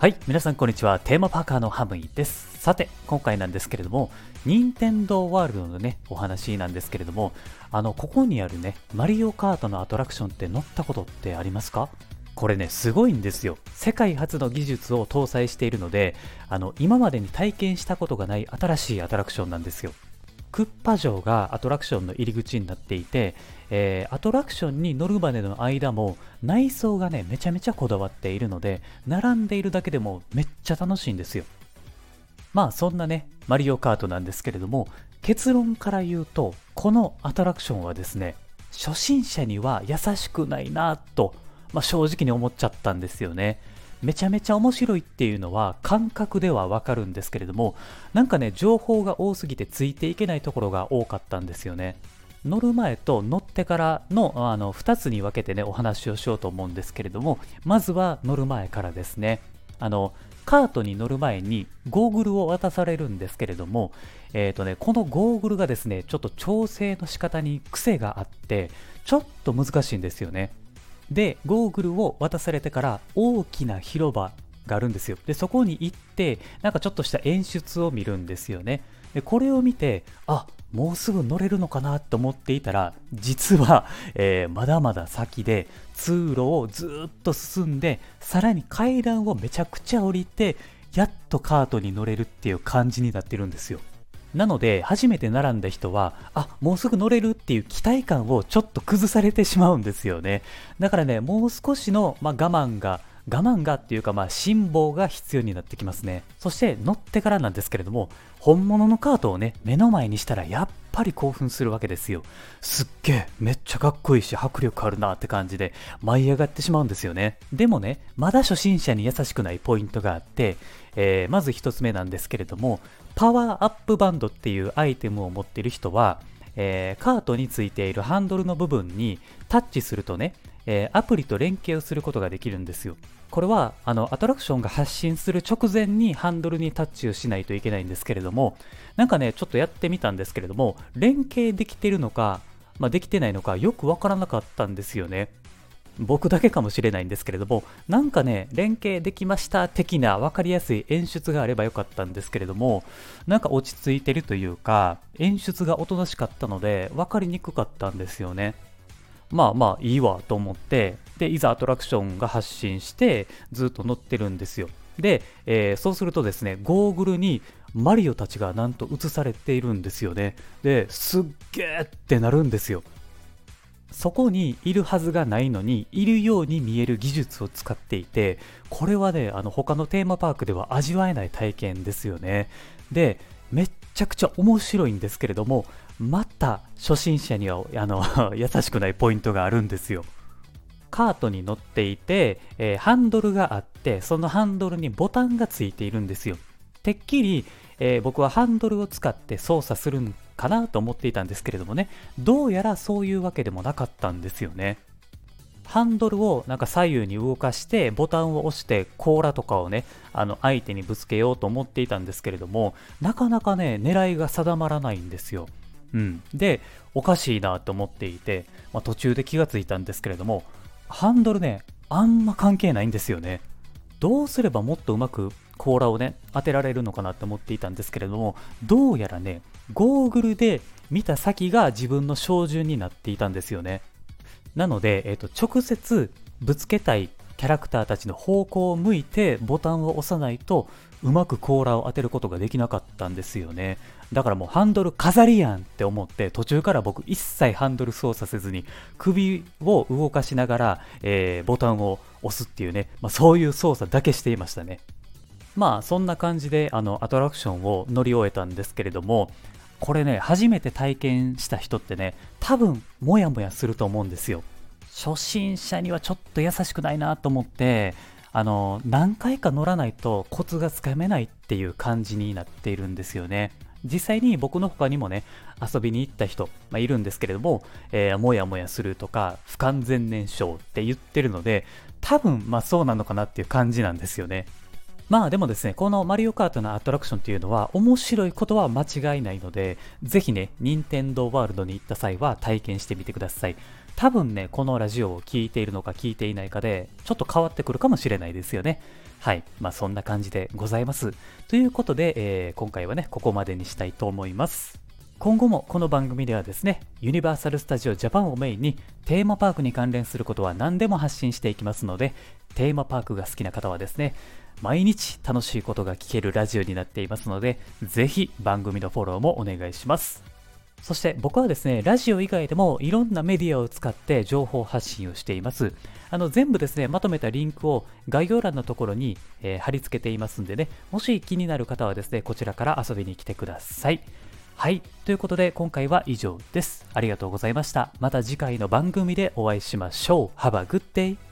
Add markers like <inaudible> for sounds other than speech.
はい、皆さんこんにちは。テーマパーカーのハムイです。さて、今回なんですけれども、任天堂ワールドのね、お話なんですけれども、あの、ここにあるね、マリオカートのアトラクションって乗ったことってありますか？これね、すごいんですよ。世界初の技術を搭載しているので、あの、今までに体験したことがない新しいアトラクションなんですよ。クッパ城がアトラクションの入り口になっていて、えーアトラクションに乗るまでの間も内装がねめちゃめちゃこだわっているので並んでいるだけでもめっちゃ楽しいんですよ。まあそんなねマリオカートなんですけれども結論から言うとこのアトラクションはですね初心者には優しくないなと、まあ、正直に思っちゃったんですよね。めちゃめちゃ面白いっていうのは感覚ではわかるんですけれどもなんかね情報が多すぎてついていけないところが多かったんですよね。乗る前と乗ってからのあの2つに分けてねお話をしようと思うんですけれどもまずは乗る前からですね。あのカートに乗る前にゴーグルを渡されるんですけれども、えーとね、このゴーグルがですねちょっと調整の仕方に癖があってちょっと難しいんですよね。でゴーグルを渡されてから大きな広場があるんですよ。でそこに行ってなんかちょっとした演出を見るんですよね。でこれを見てあもうすぐ乗れるのかなと思っていたら実は、えーまだまだ先で通路をずっと進んでさらに階段をめちゃくちゃ降りてやっとカートに乗れるっていう感じになってるんですよ。なので初めて並んだ人はあもうすぐ乗れるっていう期待感をちょっと崩されてしまうんですよね。だからねもう少しの、まあ、我慢が我慢がっていうかまあ辛抱が必要になってきますね。そして乗ってからなんですけれども本物のカートをね目の前にしたらやっぱり興奮するわけですよ。すっげえめっちゃかっこいいし迫力あるなって感じで舞い上がってしまうんですよね。でもねまだ初心者に優しくないポイントがあって、えーまず一つ目なんですけれどもパワーアップバンドっていうアイテムを持っている人はえーカートについているハンドルの部分にタッチするとね、えーアプリと連携をすることができるんですよ。これはあのアトラクションが発信する直前にハンドルにタッチをしないといけないんですけれどもなんかねちょっとやってみたんですけれども連携できてるのか、まあ、できてないのかよくわからなかったんですよね。僕だけかもしれないんですけれどもなんかね連携できました的な分かりやすい演出があればよかったんですけれどもなんか落ち着いてるというか演出がおとなしかったので分かりにくかったんですよね。まあまあいいわと思ってでいざアトラクションが発信してずっと乗ってるんですよ。で、えーそうするとですねゴーグルにマリオたちがなんと映されているんですよね。ですっげーってなるんですよ。そこにいるはずがないのにいるように見える技術を使っていてこれはねあの他のテーマパークでは味わえない体験ですよね。でめっちゃくちゃ面白いんですけれどもまた初心者にはあの <laughs> 優しくないポイントがあるんですよ。カートに乗っていて、えーハンドルがあってそのハンドルにボタンがついているんですよ。てっきり、えー僕はハンドルを使って操作するんかなと思っていたんですけれどもねどうやらそういうわけでもなかったんですよね。ハンドルをなんか左右に動かしてボタンを押して甲羅とかをねあの相手にぶつけようと思っていたんですけれどもなかなかね狙いが定まらないんですよ。うん、でおかしいなと思っていて、まあ、途中で気がついたんですけれどもハンドルねあんま関係ないんですよね。どうすればもっとうまく甲羅をね当てられるのかなって思っていたんですけれどもどうやらねゴーグルで見た先が自分の照準になっていたんですよね。なので、えっと直接ぶつけたいキャラクターたちの方向を向いてボタンを押さないとうまく甲羅を当てることができなかったんですよね。だからもうハンドル飾りやんって思って途中から僕一切ハンドル操作せずに首を動かしながら、えーボタンを押すっていうね、まあ、そういう操作だけしていましたね。まあそんな感じであのアトラクションを乗り終えたんですけれどもこれね初めて体験した人ってね多分モヤモヤすると思うんですよ。初心者にはちょっと優しくないなと思ってあの何回か乗らないとコツがつかめないっていう感じになっているんですよね。実際に僕の他にもね遊びに行った人、まあ、いるんですけれども、えーもやもやするとか不完全燃焼って言ってるので多分まあそうなのかなっていう感じなんですよね。まあでもですね、このマリオカートのアトラクションっていうのは面白いことは間違いないので、ぜひね、任天堂ワールドに行った際は体験してみてください。多分ね、このラジオを聴いているのか聞いていないかで、ちょっと変わってくるかもしれないですよね。はい。まあ、そんな感じでございます。ということで、えー、今回はね、ここまでにしたいと思います。今後もこの番組ではですね、ユニバーサル・スタジオ・ジャパンをメインにテーマパークに関連することは何でも発信していきますので、テーマパークが好きな方はですね、毎日楽しいことが聞けるラジオになっていますので、ぜひ番組のフォローもお願いします。そして僕はですね、ラジオ以外でもいろんなメディアを使って情報発信をしています。あの全部ですね、まとめたリンクを概要欄のところに、えー、貼り付けていますんでね、もし気になる方はですね、こちらから遊びに来てください。はい。ということで、今回は以上です。ありがとうございました。また次回の番組でお会いしましょう。Have a good day!